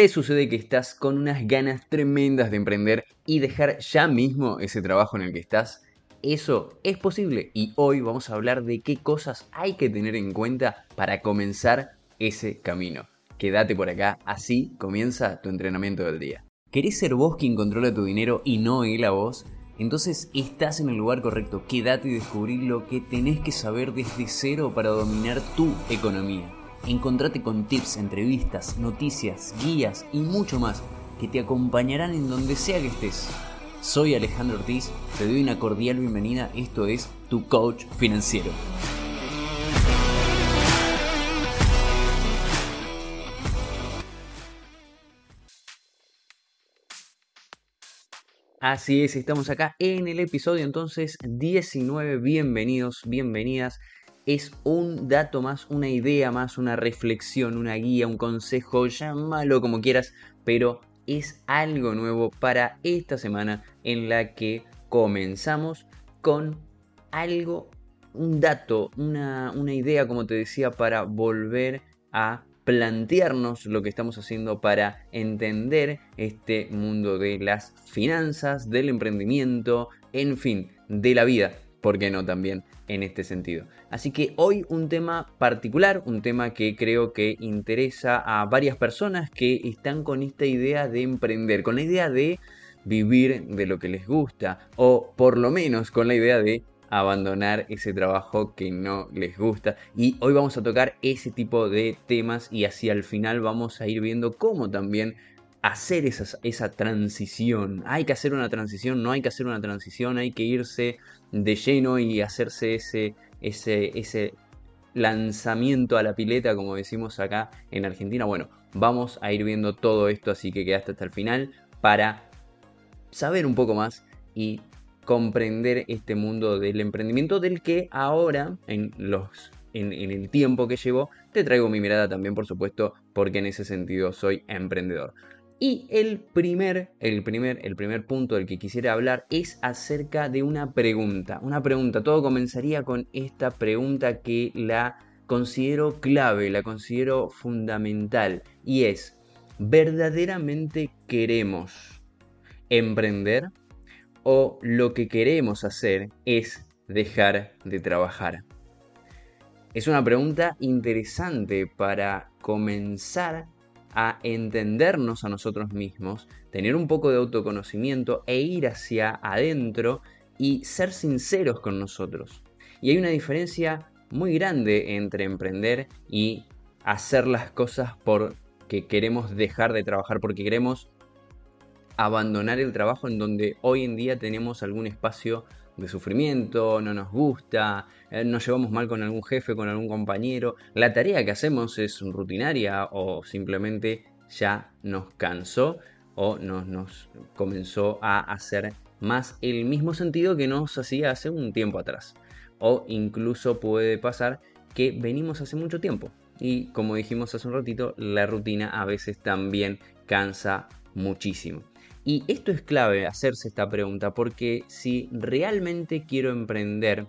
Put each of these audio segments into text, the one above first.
¿Te sucede que estás con unas ganas tremendas de emprender y dejar ya mismo ese trabajo en el que estás? Eso es posible y hoy vamos a hablar de qué cosas hay que tener en cuenta para comenzar ese camino. Quédate por acá, así comienza tu entrenamiento del día. ¿Querés ser vos quien controla tu dinero y no él a vos? Entonces estás en el lugar correcto, quédate y descubrí lo que tenés que saber desde cero para dominar tu economía. Encontrate con tips, entrevistas, noticias, guías y mucho más que te acompañarán en donde sea que estés. Soy Alejandro Ortiz, te doy una cordial bienvenida, esto es Tu Coach Financiero. Así es, estamos acá en el episodio entonces 19, bienvenidos, bienvenidas es un dato más, una idea más, una reflexión, una guía, un consejo, llámalo como quieras, pero es algo nuevo para esta semana en la que comenzamos con algo, un dato, una, una idea, como te decía, para volver a plantearnos lo que estamos haciendo para entender este mundo de las finanzas, del emprendimiento, en fin, de la vida. ¿Por qué no también en este sentido? Así que hoy un tema particular, un tema que creo que interesa a varias personas que están con esta idea de emprender, con la idea de vivir de lo que les gusta o por lo menos con la idea de abandonar ese trabajo que no les gusta. Y hoy vamos a tocar ese tipo de temas y así al final vamos a ir viendo cómo también hacer esa, transición. Hay que hacer una transición, no hay que hacer una transición, hay que irse de lleno y hacerse ese, ese, ese lanzamiento a la pileta, como decimos acá en Argentina. Bueno, vamos a ir viendo todo esto, así que quedaste hasta el final para saber un poco más y comprender este mundo del emprendimiento del que ahora en los en, en, el tiempo que llevo te traigo mi mirada también por supuesto porque en ese sentido soy emprendedor y el primer, el primer, el primer punto del que quisiera hablar es acerca de una pregunta. Una pregunta. Todo comenzaría con esta pregunta que la considero clave, la considero fundamental. Y es, ¿verdaderamente queremos emprender? ¿O lo que queremos hacer es dejar de trabajar? Es una pregunta interesante para comenzar a entendernos a nosotros mismos, tener un poco de autoconocimiento e ir hacia adentro y ser sinceros con nosotros. Y hay una diferencia muy grande entre emprender y hacer las cosas porque queremos dejar de trabajar, porque queremos abandonar el trabajo en donde hoy en día tenemos algún espacio de sufrimiento, no nos gusta, eh, nos llevamos mal con algún jefe, con algún compañero, la tarea que hacemos es rutinaria o simplemente ya nos cansó o nos, nos comenzó a hacer más el mismo sentido que nos hacía hace un tiempo atrás. O incluso puede pasar que venimos hace mucho tiempo. Y como dijimos hace un ratito, la rutina a veces también cansa muchísimo. Y esto es clave hacerse esta pregunta porque si realmente quiero emprender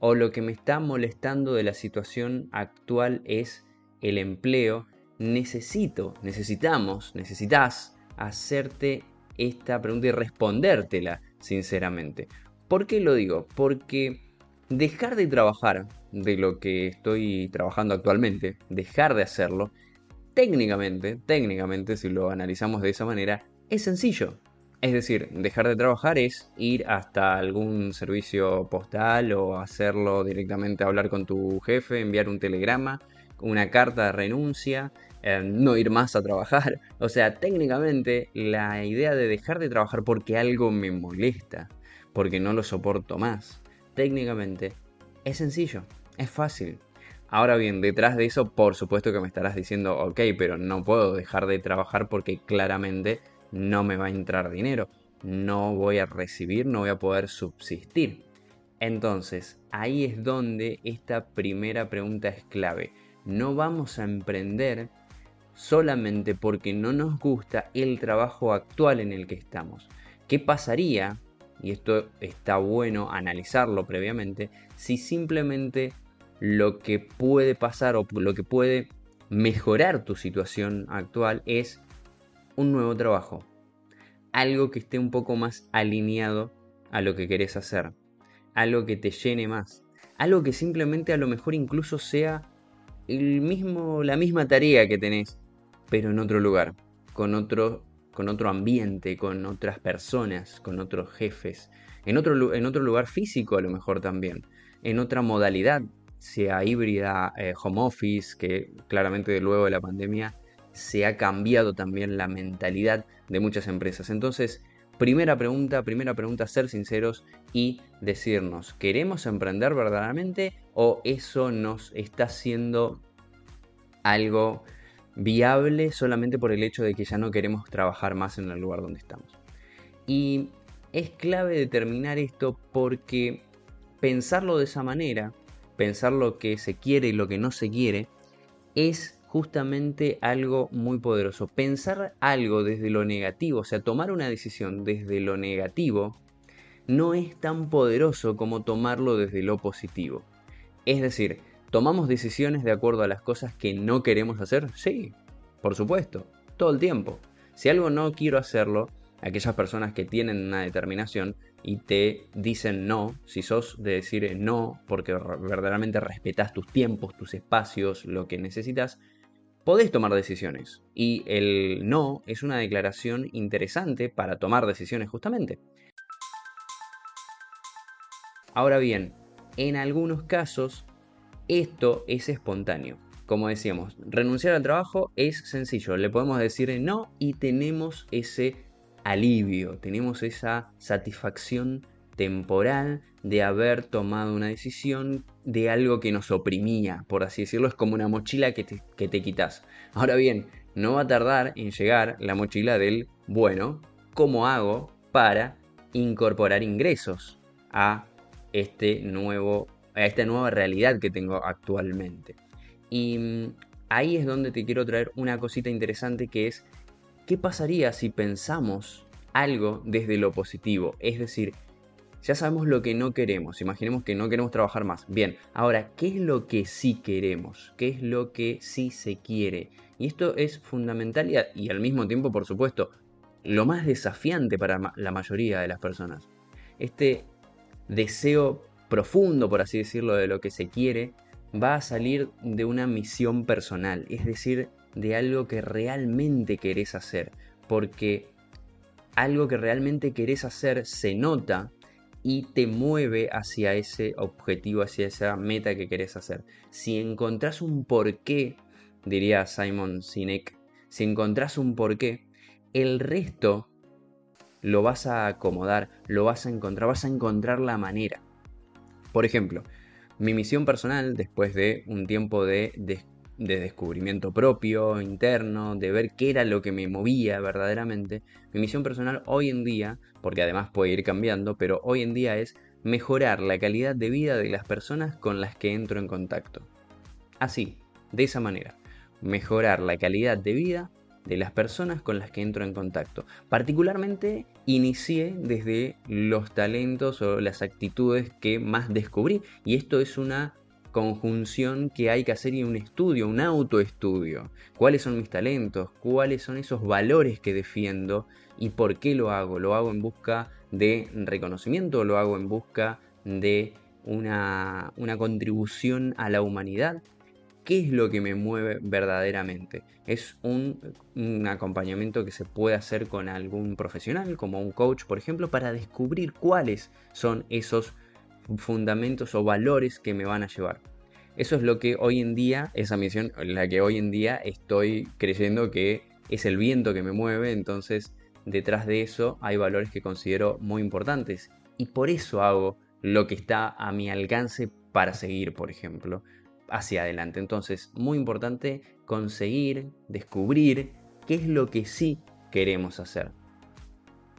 o lo que me está molestando de la situación actual es el empleo, necesito, necesitamos, necesitas hacerte esta pregunta y respondértela sinceramente. ¿Por qué lo digo? Porque dejar de trabajar de lo que estoy trabajando actualmente, dejar de hacerlo, técnicamente, técnicamente, si lo analizamos de esa manera, es sencillo. Es decir, dejar de trabajar es ir hasta algún servicio postal o hacerlo directamente, hablar con tu jefe, enviar un telegrama, una carta de renuncia, eh, no ir más a trabajar. O sea, técnicamente la idea de dejar de trabajar porque algo me molesta, porque no lo soporto más, técnicamente es sencillo, es fácil. Ahora bien, detrás de eso, por supuesto que me estarás diciendo, ok, pero no puedo dejar de trabajar porque claramente no me va a entrar dinero, no voy a recibir, no voy a poder subsistir. Entonces, ahí es donde esta primera pregunta es clave. No vamos a emprender solamente porque no nos gusta el trabajo actual en el que estamos. ¿Qué pasaría, y esto está bueno analizarlo previamente, si simplemente lo que puede pasar o lo que puede mejorar tu situación actual es un nuevo trabajo. Algo que esté un poco más alineado a lo que querés hacer. Algo que te llene más. Algo que simplemente a lo mejor incluso sea el mismo, la misma tarea que tenés, pero en otro lugar, con otro, con otro ambiente, con otras personas, con otros jefes, en otro, en otro lugar físico a lo mejor también, en otra modalidad, sea híbrida, eh, home office, que claramente luego de la pandemia se ha cambiado también la mentalidad de muchas empresas. Entonces, primera pregunta, primera pregunta, ser sinceros y decirnos, ¿queremos emprender verdaderamente o eso nos está haciendo algo viable solamente por el hecho de que ya no queremos trabajar más en el lugar donde estamos? Y es clave determinar esto porque pensarlo de esa manera, pensar lo que se quiere y lo que no se quiere, es justamente algo muy poderoso. Pensar algo desde lo negativo, o sea, tomar una decisión desde lo negativo, no es tan poderoso como tomarlo desde lo positivo. Es decir, ¿tomamos decisiones de acuerdo a las cosas que no queremos hacer? Sí, por supuesto, todo el tiempo. Si algo no quiero hacerlo, aquellas personas que tienen una determinación y te dicen no, si sos de decir no porque verdaderamente respetas tus tiempos, tus espacios, lo que necesitas, podés tomar decisiones. Y el no es una declaración interesante para tomar decisiones justamente. Ahora bien, en algunos casos esto es espontáneo. Como decíamos, renunciar al trabajo es sencillo. Le podemos decir no y tenemos ese alivio, tenemos esa satisfacción temporal de haber tomado una decisión de algo que nos oprimía, por así decirlo, es como una mochila que te, que te quitas. Ahora bien, no va a tardar en llegar la mochila del, bueno, ¿cómo hago para incorporar ingresos a, este nuevo, a esta nueva realidad que tengo actualmente? Y mm, ahí es donde te quiero traer una cosita interesante que es, ¿qué pasaría si pensamos algo desde lo positivo? Es decir, ya sabemos lo que no queremos. Imaginemos que no queremos trabajar más. Bien, ahora, ¿qué es lo que sí queremos? ¿Qué es lo que sí se quiere? Y esto es fundamental y, al mismo tiempo, por supuesto, lo más desafiante para la mayoría de las personas. Este deseo profundo, por así decirlo, de lo que se quiere, va a salir de una misión personal, es decir, de algo que realmente querés hacer, porque algo que realmente querés hacer se nota y te mueve hacia ese objetivo, hacia esa meta que querés hacer. Si encontrás un porqué, diría Simon Sinek, si encontrás un porqué, el resto lo vas a acomodar, lo vas a encontrar, vas a encontrar la manera. Por ejemplo, mi misión personal, después de un tiempo de, de descubrimiento propio, interno, de ver qué era lo que me movía verdaderamente, mi misión personal hoy en día, porque además puede ir cambiando, pero hoy en día es mejorar la calidad de vida de las personas con las que entro en contacto. Así, de esa manera, mejorar la calidad de vida de las personas con las que entro en contacto. Particularmente inicié desde los talentos o las actitudes que más descubrí y esto es una conjunción que hay que hacer y un estudio, un autoestudio. ¿Cuáles son mis talentos? ¿Cuáles son esos valores que defiendo? ¿Y por qué lo hago? ¿Lo hago en busca de reconocimiento o lo hago en busca de una, una contribución a la humanidad? ¿Qué es lo que me mueve verdaderamente? Es un, un, acompañamiento que se puede hacer con algún profesional, como un coach, por ejemplo, para descubrir cuáles son esos fundamentos o valores que me van a llevar. Eso es lo que hoy en día, esa misión, la que hoy en día estoy creyendo que es el viento que me mueve, entonces detrás de eso hay valores que considero muy importantes. Y por eso hago lo que está a mi alcance para seguir, por ejemplo, hacia adelante. Entonces, muy importante conseguir, descubrir qué es lo que sí queremos hacer.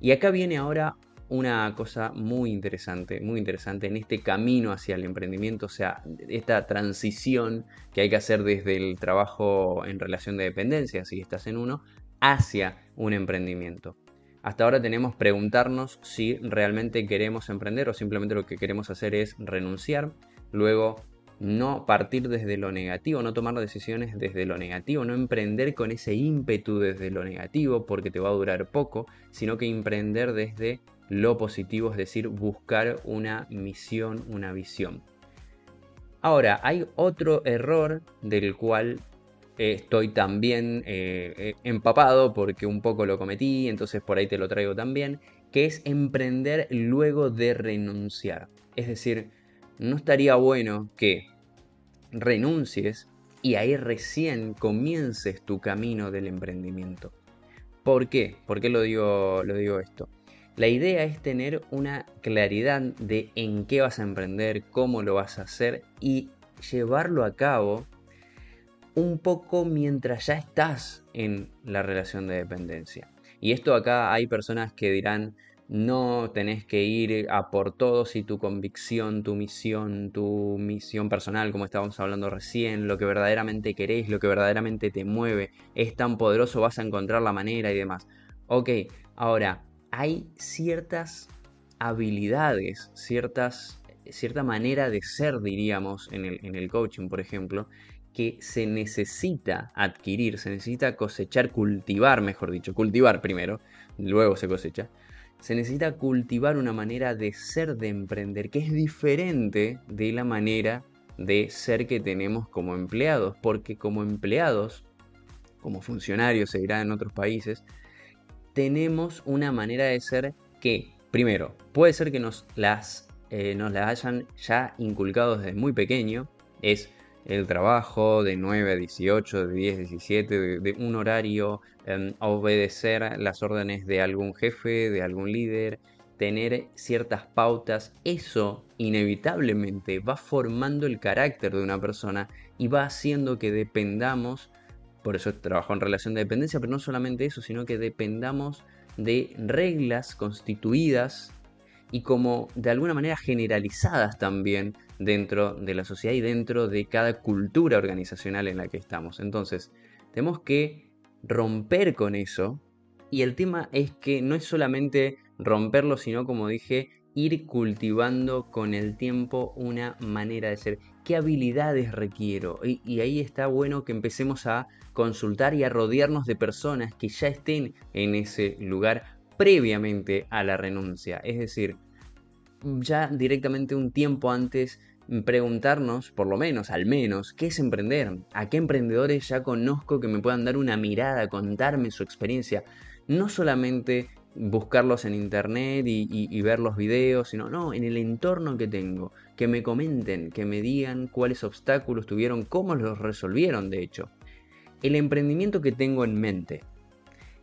Y acá viene ahora una cosa muy interesante, muy interesante en este camino hacia el emprendimiento, o sea, esta transición que hay que hacer desde el trabajo en relación de dependencia, si estás en uno, hacia un emprendimiento. Hasta ahora tenemos preguntarnos si realmente queremos emprender o simplemente lo que queremos hacer es renunciar, luego no partir desde lo negativo, no tomar decisiones desde lo negativo, no emprender con ese ímpetu desde lo negativo porque te va a durar poco, sino que emprender desde lo positivo, es decir, buscar una misión, una visión. Ahora, hay otro error del cual estoy también eh, eh, empapado porque un poco lo cometí, entonces por ahí te lo traigo también, que es emprender luego de renunciar. Es decir, no estaría bueno que renuncies y ahí recién comiences tu camino del emprendimiento. ¿Por qué? ¿Por qué lo digo, lo digo esto? La idea es tener una claridad de en qué vas a emprender, cómo lo vas a hacer y llevarlo a cabo un poco mientras ya estás en la relación de dependencia. Y esto acá hay personas que dirán, no tenés que ir a por todo si tu convicción, tu misión, tu misión personal, como estábamos hablando recién, lo que verdaderamente querés, lo que verdaderamente te mueve, es tan poderoso, vas a encontrar la manera y demás. Ok, ahora, hay ciertas habilidades, ciertas, cierta manera de ser, diríamos, en el coaching, por ejemplo, que se necesita adquirir, se necesita cosechar, cultivar, mejor dicho, cultivar primero, luego se cosecha. Se necesita cultivar una manera de ser, de emprender, que es diferente de la manera de ser que tenemos como empleados, porque como empleados, como funcionarios se dirá en otros países, tenemos una manera de ser que, primero, puede ser que nos las, eh, nos hayan ya inculcado desde muy pequeño, es el trabajo de 9 a 18, de 10 a 17, de, un horario, em, obedecer las órdenes de algún jefe, de algún líder, tener ciertas pautas, eso inevitablemente va formando el carácter de una persona y va haciendo que dependamos, por eso trabajo en relación de dependencia, pero no solamente eso, sino que dependamos de reglas constituidas y como de alguna manera generalizadas también dentro de la sociedad y dentro de cada cultura organizacional en la que estamos. Entonces, tenemos que romper con eso y el tema es que no es solamente romperlo, sino como dije, ir cultivando con el tiempo una manera de ser. ¿Qué habilidades requiero? Y, y, ahí está bueno que empecemos a consultar y a rodearnos de personas que ya estén en ese lugar previamente a la renuncia. Es decir, ya directamente un tiempo antes preguntarnos, por lo menos, al menos, ¿qué es emprender? ¿A qué emprendedores ya conozco que me puedan dar una mirada, contarme su experiencia? No solamente buscarlos en internet y, ver los videos, sino no, en el entorno que tengo, que me comenten, que me digan cuáles obstáculos tuvieron, cómo los resolvieron, de hecho. El emprendimiento que tengo en mente,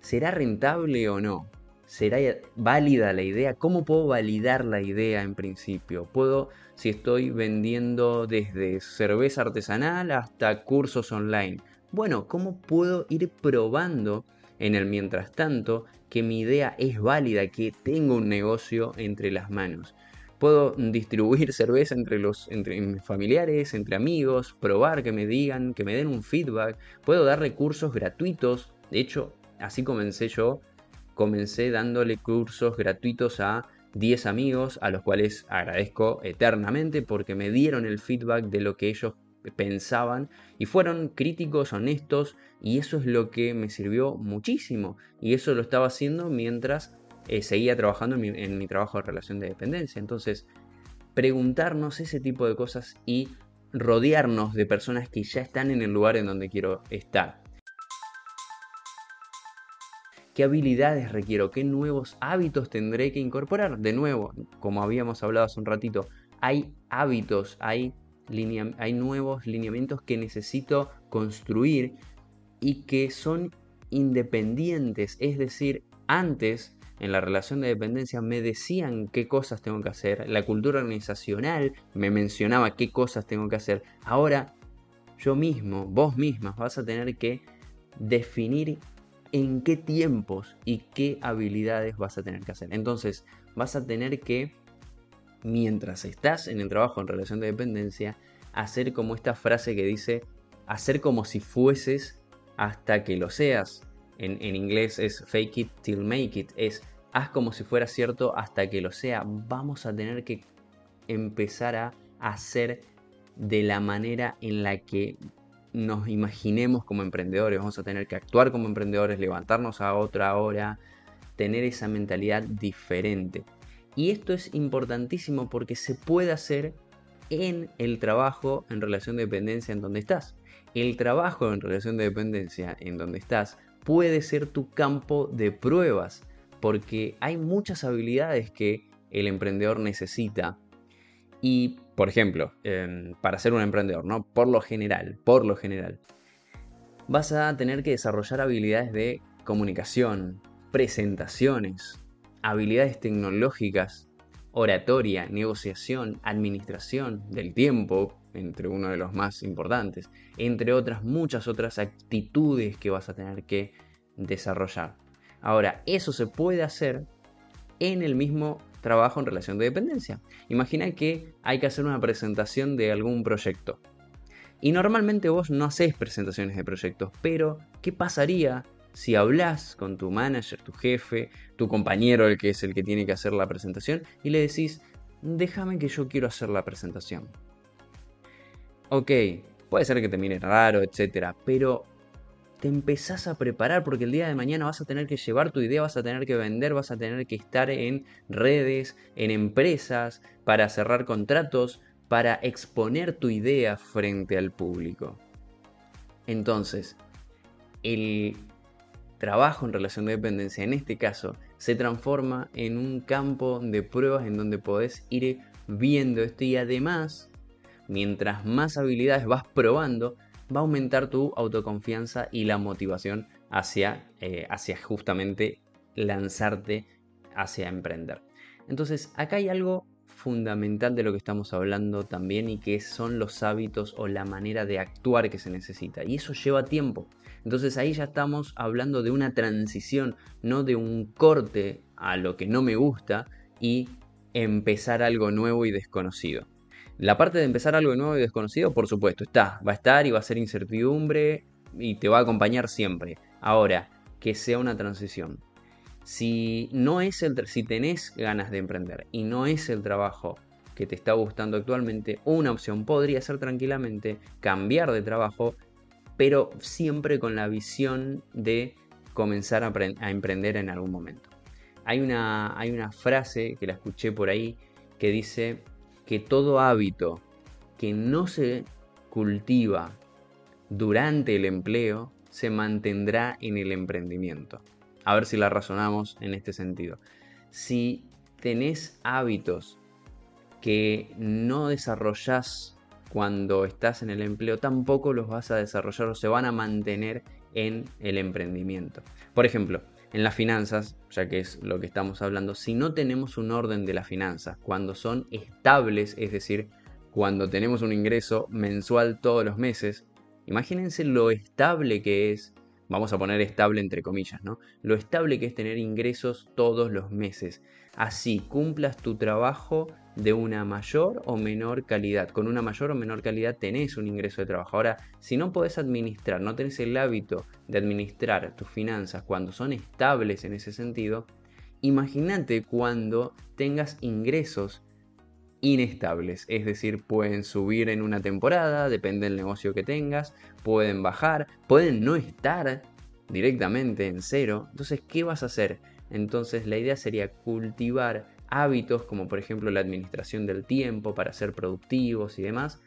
¿será rentable o no? ¿Será válida la idea? ¿Cómo puedo validar la idea en principio? ¿Puedo si estoy vendiendo desde cerveza artesanal hasta cursos online. Bueno, ¿cómo puedo ir probando en el mientras tanto que mi idea es válida, que tengo un negocio entre las manos? Puedo distribuir cerveza entre los entre mis familiares, entre amigos, probar que me digan, que me den un feedback. Puedo dar recursos gratuitos. De hecho, así comencé yo. Comencé dándole cursos gratuitos a 10 amigos a los cuales agradezco eternamente porque me dieron el feedback de lo que ellos pensaban y fueron críticos, honestos y eso es lo que me sirvió muchísimo y eso lo estaba haciendo mientras eh, seguía trabajando en mi trabajo de relación de dependencia. Entonces, preguntarnos ese tipo de cosas y rodearnos de personas que ya están en el lugar en donde quiero estar qué habilidades requiero, qué nuevos hábitos tendré que incorporar. De nuevo, como habíamos hablado hace un ratito, hay hábitos, hay, hay nuevos lineamientos que necesito construir y que son independientes. Es decir, antes en la relación de dependencia me decían qué cosas tengo que hacer, la cultura organizacional me mencionaba qué cosas tengo que hacer. Ahora yo mismo, vos mismas, vas a tener que definir en qué tiempos y qué habilidades vas a tener que hacer. Entonces, vas a tener que, mientras estás en el trabajo en relación de dependencia, hacer como esta frase que dice, hacer como si fueses hasta que lo seas. En, inglés es fake it till make it, es haz como si fuera cierto hasta que lo sea. Vamos a tener que empezar a hacer de la manera en la que nos imaginemos como emprendedores. Vamos a tener que actuar como emprendedores, levantarnos a otra hora, tener esa mentalidad diferente. Y esto es importantísimo porque se puede hacer en el trabajo en relación de dependencia en donde estás. El trabajo en relación de dependencia en donde estás puede ser tu campo de pruebas porque hay muchas habilidades que el emprendedor necesita y, por ejemplo, para ser un emprendedor, ¿no? Por lo general, por lo general, vas a tener que desarrollar habilidades de comunicación, presentaciones, habilidades tecnológicas, oratoria, negociación, administración del tiempo, entre uno de los más importantes, entre otras muchas otras actitudes que vas a tener que desarrollar. Ahora, eso se puede hacer en el mismo trabajo en relación de dependencia. Imagina que hay que hacer una presentación de algún proyecto. Y normalmente vos no haces presentaciones de proyectos, pero ¿qué pasaría si hablas con tu manager, tu jefe, tu compañero, el que es el que tiene que hacer la presentación, y le decís, déjame que yo quiero hacer la presentación? Ok, puede ser que te mire raro, etcétera, pero te empezás a preparar porque el día de mañana vas a tener que llevar tu idea, vas a tener que vender, vas a tener que estar en redes, en empresas, para cerrar contratos, para exponer tu idea frente al público. Entonces, el trabajo en relación de dependencia, en este caso, se transforma en un campo de pruebas en donde podés ir viendo esto y además, mientras más habilidades vas probando, va a aumentar tu autoconfianza y la motivación hacia, eh, hacia justamente lanzarte hacia emprender. Entonces, acá hay algo fundamental de lo que estamos hablando también y que son los hábitos o la manera de actuar que se necesita. Y eso lleva tiempo. Entonces ahí ya estamos hablando de una transición, no de un corte a lo que no me gusta y empezar algo nuevo y desconocido. La parte de empezar algo nuevo y desconocido, por supuesto, está. Va a estar y va a ser incertidumbre y te va a acompañar siempre. Ahora, que sea una transición. Si no es el si tenés ganas de emprender y no es el trabajo que te está gustando actualmente, una opción podría ser tranquilamente cambiar de trabajo, pero siempre con la visión de comenzar a, emprender en algún momento. Hay una, hay una frase que la escuché por ahí que dice, que todo hábito que no se cultiva durante el empleo se mantendrá en el emprendimiento. A ver si la razonamos en este sentido. Si tenés hábitos que no desarrollás cuando estás en el empleo, tampoco los vas a desarrollar o se van a mantener en el emprendimiento. Por ejemplo, en las finanzas, ya que es lo que estamos hablando, si no tenemos un orden de las finanzas, cuando son estables, es decir, cuando tenemos un ingreso mensual todos los meses, imagínense lo estable que es, vamos a poner estable entre comillas, ¿no? Lo estable que es tener ingresos todos los meses. Así cumplas tu trabajo de una mayor o menor calidad. Con una mayor o menor calidad tenés un ingreso de trabajo. Ahora, si no podés administrar, no tenés el hábito de administrar tus finanzas cuando son estables en ese sentido, imagínate cuando tengas ingresos inestables, es decir, pueden subir en una temporada, depende del negocio que tengas, pueden bajar, pueden no estar directamente en cero. Entonces, ¿qué vas a hacer? Entonces, la idea sería cultivar hábitos como por ejemplo la administración del tiempo para ser productivos y demás,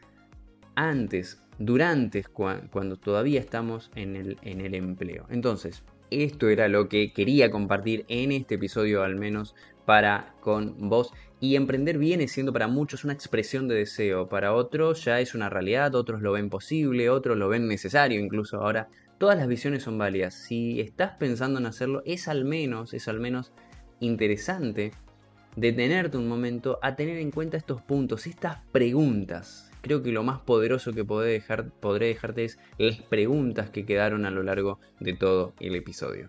antes, durante, cuando todavía estamos en el, en el empleo. Entonces, esto era lo que quería compartir en este episodio al menos para con vos. Y emprender viene siendo para muchos una expresión de deseo, para otros ya es una realidad, otros lo ven posible, otros lo ven necesario, incluso ahora todas las visiones son válidas. Si estás pensando en hacerlo, es al menos, es al menos interesante detenerte un momento a tener en cuenta estos puntos, estas preguntas. Creo que lo más poderoso que podré, dejar, podré dejarte es las preguntas que quedaron a lo largo de todo el episodio.